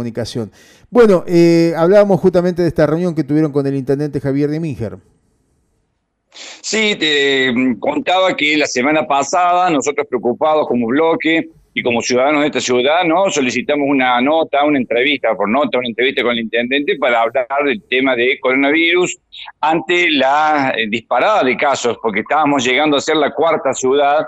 comunicación. Bueno, eh, hablábamos justamente de esta reunión que tuvieron con el intendente Javier de Minger. Sí, te mm, contaba que la semana pasada nosotros preocupados como bloque y como ciudadanos de esta ciudad, ¿no? Solicitamos una nota, una entrevista, por nota, una entrevista con el intendente para hablar del tema de coronavirus ante la eh, disparada de casos, porque estábamos llegando a ser la cuarta ciudad,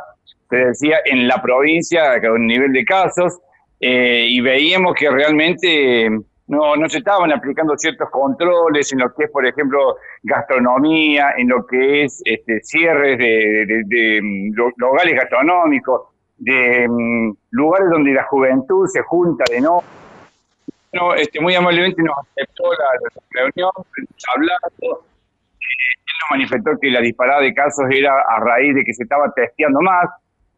te decía, en la provincia con nivel de casos, eh, y veíamos que realmente no, no se estaban aplicando ciertos controles en lo que es, por ejemplo, gastronomía, en lo que es este, cierres de, de, mm, locales gastronómicos, de um, lugares donde la juventud se junta de no. no este, muy amablemente nos aceptó la, la reunión, hablando. Eh, él nos manifestó que la disparada de casos era a raíz de que se estaba testeando más,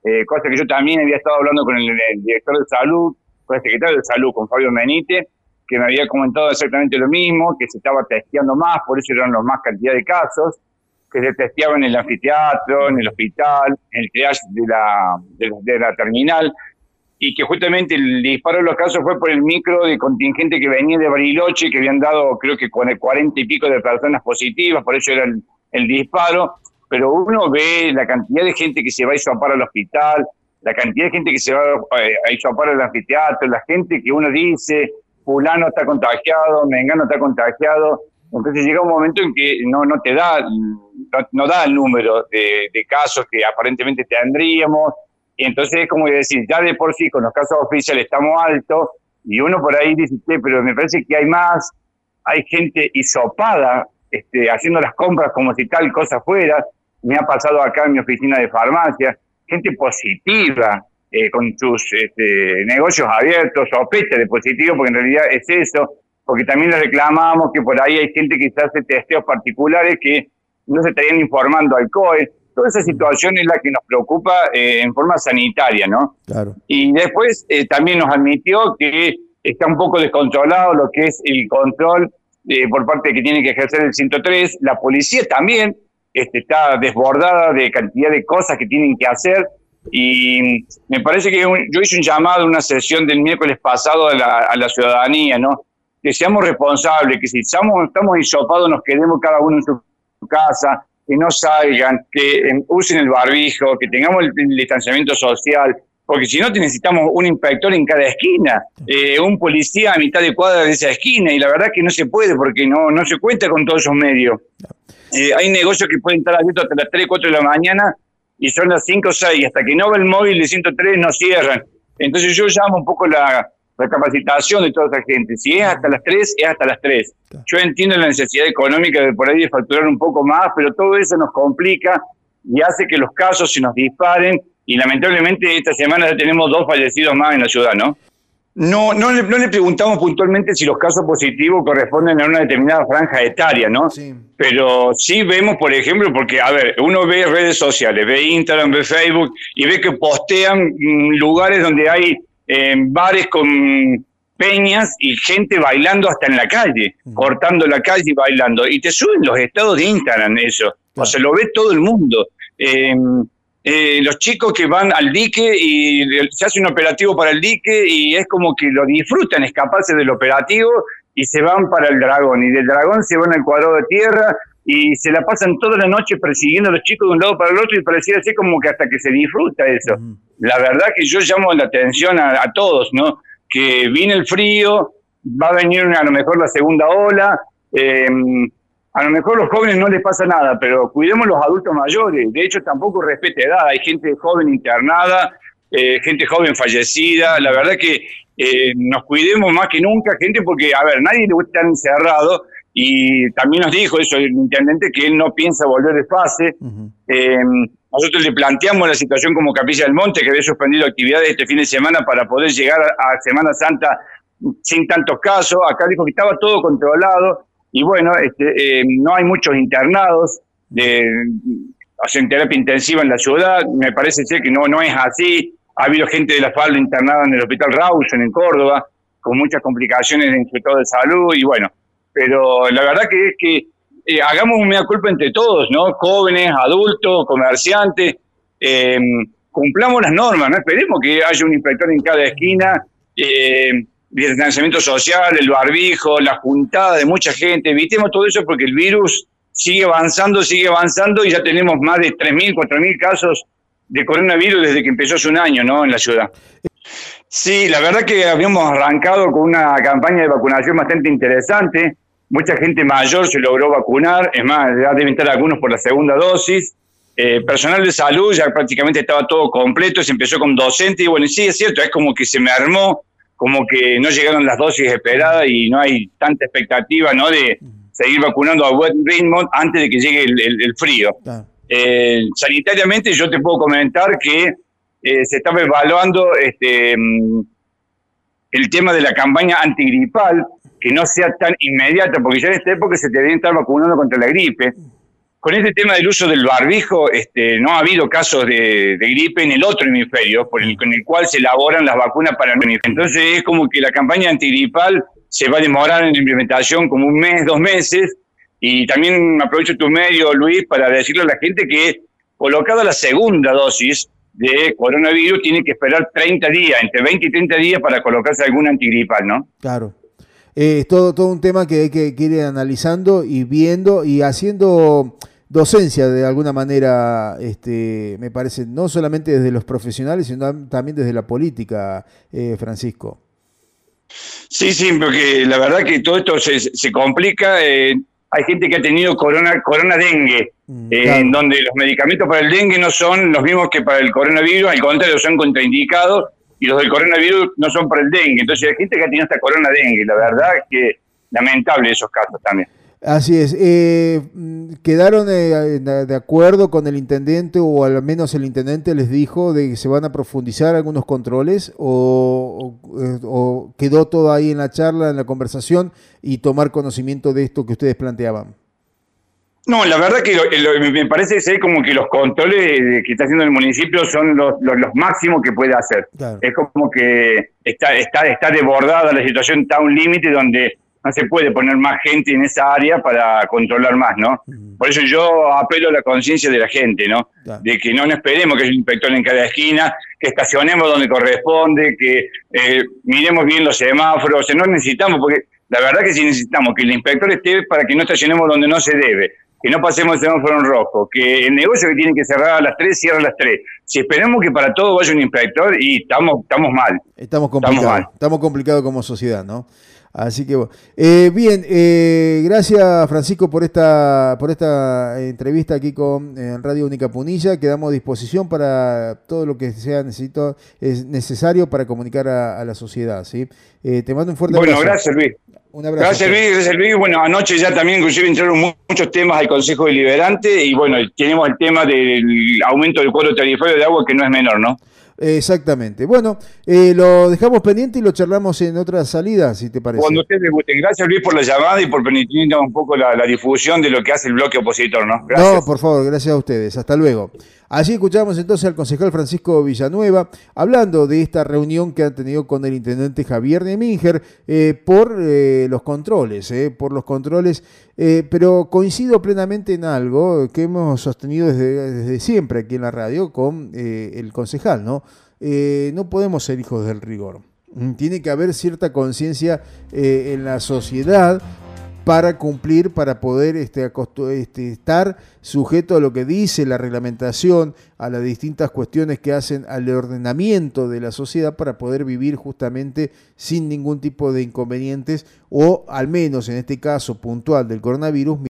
eh, cosa que yo también había estado hablando con el, director de salud, con el secretario de salud, con Fabio Menite, que me había comentado exactamente lo mismo, que se estaba testeando más, por eso eran los más cantidad de casos, que se testeaban en el anfiteatro, en el hospital, en el triage de la, terminal, y que justamente el disparo de los casos fue por el micro de contingente que venía de Bariloche, que habían dado creo que con el cuarenta y pico de personas positivas, por eso era el disparo, pero uno ve la cantidad de gente que se va a isopar al hospital, la cantidad de gente que se va eh, a isopar al anfiteatro, la gente que uno dice, fulano está contagiado, mengano está contagiado. Entonces llega un momento en que no, no te da, no, da el número de, casos que aparentemente tendríamos. Y entonces es como decir, ya de por sí con los casos oficiales estamos altos y uno por ahí dice, pero me parece que hay más, hay gente hisopada este, haciendo las compras como si tal cosa fuera. Me ha pasado acá en mi oficina de farmacia, gente positiva, eh, con sus este, negocios abiertos, sospecha de positivo, porque en realidad es eso, porque también le reclamamos que por ahí hay gente que se hace testeos particulares que no se estarían informando al COE. Toda esa situación es la que nos preocupa eh, en forma sanitaria, ¿no? Claro. Y después eh, también nos admitió que está un poco descontrolado lo que es el control por parte de que tiene que ejercer el 103. La policía también este, está desbordada de cantidad de cosas que tienen que hacer y me parece que yo hice un llamado, una sesión del miércoles pasado a la, a la ciudadanía, ¿no? Que seamos responsables, que si estamos, estamos hisopados nos quedemos cada uno en su casa, que no salgan, que em, usen el barbijo, que tengamos el, distanciamiento social, porque si no necesitamos un inspector en cada esquina, eh, un policía a mitad de cuadra de esa esquina, y la verdad que no se puede porque no, no se cuenta con todos esos medios. Eh, hay negocios que pueden estar abiertos hasta las 3, 4 de la mañana y son las 5 o 6, hasta que no va el móvil de 103 no cierran. Entonces yo llamo un poco la, capacitación de toda esa gente. Si es hasta las 3, es hasta las 3. Yo entiendo la necesidad económica de por ahí de facturar un poco más, pero todo eso nos complica y hace que los casos se nos disparen y lamentablemente esta semana ya tenemos dos fallecidos más en la ciudad, ¿no? No, no le, no le preguntamos puntualmente si los casos positivos corresponden a una determinada franja etaria, ¿no? Sí. Pero sí vemos, por ejemplo, porque, a ver, uno ve redes sociales, ve Instagram, ve Facebook y ve que postean mm, lugares donde hay eh, bares con peñas y gente bailando hasta en la calle, cortando la calle y bailando. Y te suben los estados de Instagram eso. O sea, lo ve todo el mundo. Eh, eh, los chicos que van al dique y se hace un operativo para el dique y es como que lo disfrutan, escaparse del operativo y se van para el dragón y del dragón se van al cuadrado de tierra y se la pasan toda la noche persiguiendo a los chicos de un lado para el otro y parecía así como que hasta que se disfruta eso. La verdad que yo llamo la atención a, todos, ¿no? Que viene el frío, va a venir a lo mejor la segunda ola, eh, a lo mejor a los jóvenes no les pasa nada, pero cuidemos los adultos mayores. De hecho, tampoco respete edad. Hay gente joven internada, eh, gente joven fallecida. La verdad que eh, nos cuidemos más que nunca, gente, porque, a ver, nadie le gusta estar encerrado. Y también nos dijo eso el intendente, que él no piensa volver de fase. Eh, nosotros le planteamos la situación como Capilla del Monte, que había suspendido actividades este fin de semana para poder llegar a Semana Santa sin tantos casos. Acá dijo que estaba todo controlado y bueno, este, eh, no hay muchos internados de, hacen terapia intensiva en la ciudad, me parece ser que no, no es así. Ha habido gente de la falda internada en el Hospital Rawson en Córdoba, con muchas complicaciones en el sector de salud, y bueno, pero la verdad que es que eh, hagamos un mea culpa entre todos, ¿no? Jóvenes, adultos, comerciantes, eh, cumplamos las normas, no esperemos que haya un inspector en cada esquina. Distanciamiento social, el barbijo, la juntada de mucha gente, evitemos todo eso porque el virus sigue avanzando, sigue avanzando y ya tenemos más de 3.000, 4.000 casos de coronavirus desde que empezó hace un año, ¿no? En la ciudad. Sí, la verdad que habíamos arrancado con una campaña de vacunación bastante interesante. Mucha gente mayor se logró vacunar, es más, ya deben estar algunos por la segunda dosis. Eh, personal de salud ya prácticamente estaba todo completo, se empezó con docentes y bueno, sí es cierto, es como que se me armó, como que no llegaron las dosis esperadas y no hay tanta expectativa, ¿no? De seguir vacunando a buen ritmo antes de que llegue el, frío. Eh, sanitariamente yo te puedo comentar que eh, se estaba evaluando este, mm, el tema de la campaña antigripal, que no sea tan inmediata, porque ya en esta época se deberían estar vacunando contra la gripe. Con este tema del uso del barbijo, este, no ha habido casos de, gripe en el otro hemisferio, con el cual se elaboran las vacunas para el hemisferio. Entonces es como que la campaña antigripal se va a demorar en la implementación como un mes, dos meses. Y también aprovecho tu medio, Luis, para decirle a la gente que colocada la segunda dosis de coronavirus, tiene que esperar 30 días, entre 20 y 30 días para colocarse algún antigripal, ¿no? Claro. Eh, es todo, todo un tema que hay que, ir analizando y viendo y haciendo docencia de alguna manera, este, me parece, no solamente desde los profesionales, sino también desde la política, eh, Francisco. Sí, sí, porque la verdad que todo esto se, complica. Eh, hay gente que ha tenido corona, corona dengue, mm, eh, en donde los medicamentos para el dengue no son los mismos que para el coronavirus, al contrario, son contraindicados y los del coronavirus no son para el dengue. Entonces hay gente que ha tenido esta corona dengue. La verdad que lamentable esos casos también. Así es. Eh, ¿Quedaron eh, de acuerdo con el intendente o al menos el intendente les dijo de que se van a profundizar algunos controles o, quedó todo ahí en la charla, en la conversación y tomar conocimiento de esto que ustedes planteaban? No, la verdad que me parece ser como que los controles que está haciendo el municipio son los, máximos que puede hacer. Es como que está, está, está desbordada la situación, está a un límite donde no se puede poner más gente en esa área para controlar más, ¿no? Por eso yo apelo a la conciencia de la gente, ¿no? De que no, esperemos que haya un inspector en cada esquina, que estacionemos donde corresponde, que eh, miremos bien los semáforos, no necesitamos, porque la verdad que sí necesitamos que el inspector esté para que no estacionemos donde no se debe, que no pasemos el semáforo en rojo, que el negocio que tiene que cerrar a las 3 cierra a las 3. Si esperamos que para todo vaya un inspector y estamos, estamos mal. Estamos complicados, estamos complicados como sociedad, ¿no? Así que eh, bien, eh, gracias Francisco por esta por esta entrevista aquí con Radio Única Punilla. Quedamos a disposición para todo lo que sea necesito, es necesario para comunicar a, la sociedad. ¿sí? Eh, te mando un fuerte abrazo. Bueno, gracias Luis. Un abrazo. Gracias Luis, gracias Luis. Bueno, anoche ya también inclusive entraron muchos temas al Consejo Deliberante y bueno, tenemos el tema del aumento del cuadro tarifario de agua que no es menor, ¿no? Exactamente. Bueno, eh, lo dejamos pendiente y lo charlamos en otra salida, si te parece. Cuando ustedes gusten. Gracias, Luis, por la llamada y por permitirnos un poco la, difusión de lo que hace el bloque opositor, ¿no? Gracias. No, por favor, gracias a ustedes. Hasta luego. Allí escuchamos entonces al concejal Francisco Villanueva hablando de esta reunión que han tenido con el intendente Javier de Minger eh, por eh, los controles, por los controles, pero coincido plenamente en algo que hemos sostenido desde, desde siempre aquí en la radio con el concejal, ¿no? Eh, no podemos ser hijos del rigor. Mm, tiene que haber cierta conciencia eh, en la sociedad para cumplir, para poder este, este, estar sujeto a lo que dice la reglamentación, a las distintas cuestiones que hacen al ordenamiento de la sociedad para poder vivir justamente sin ningún tipo de inconvenientes o al menos en este caso puntual del coronavirus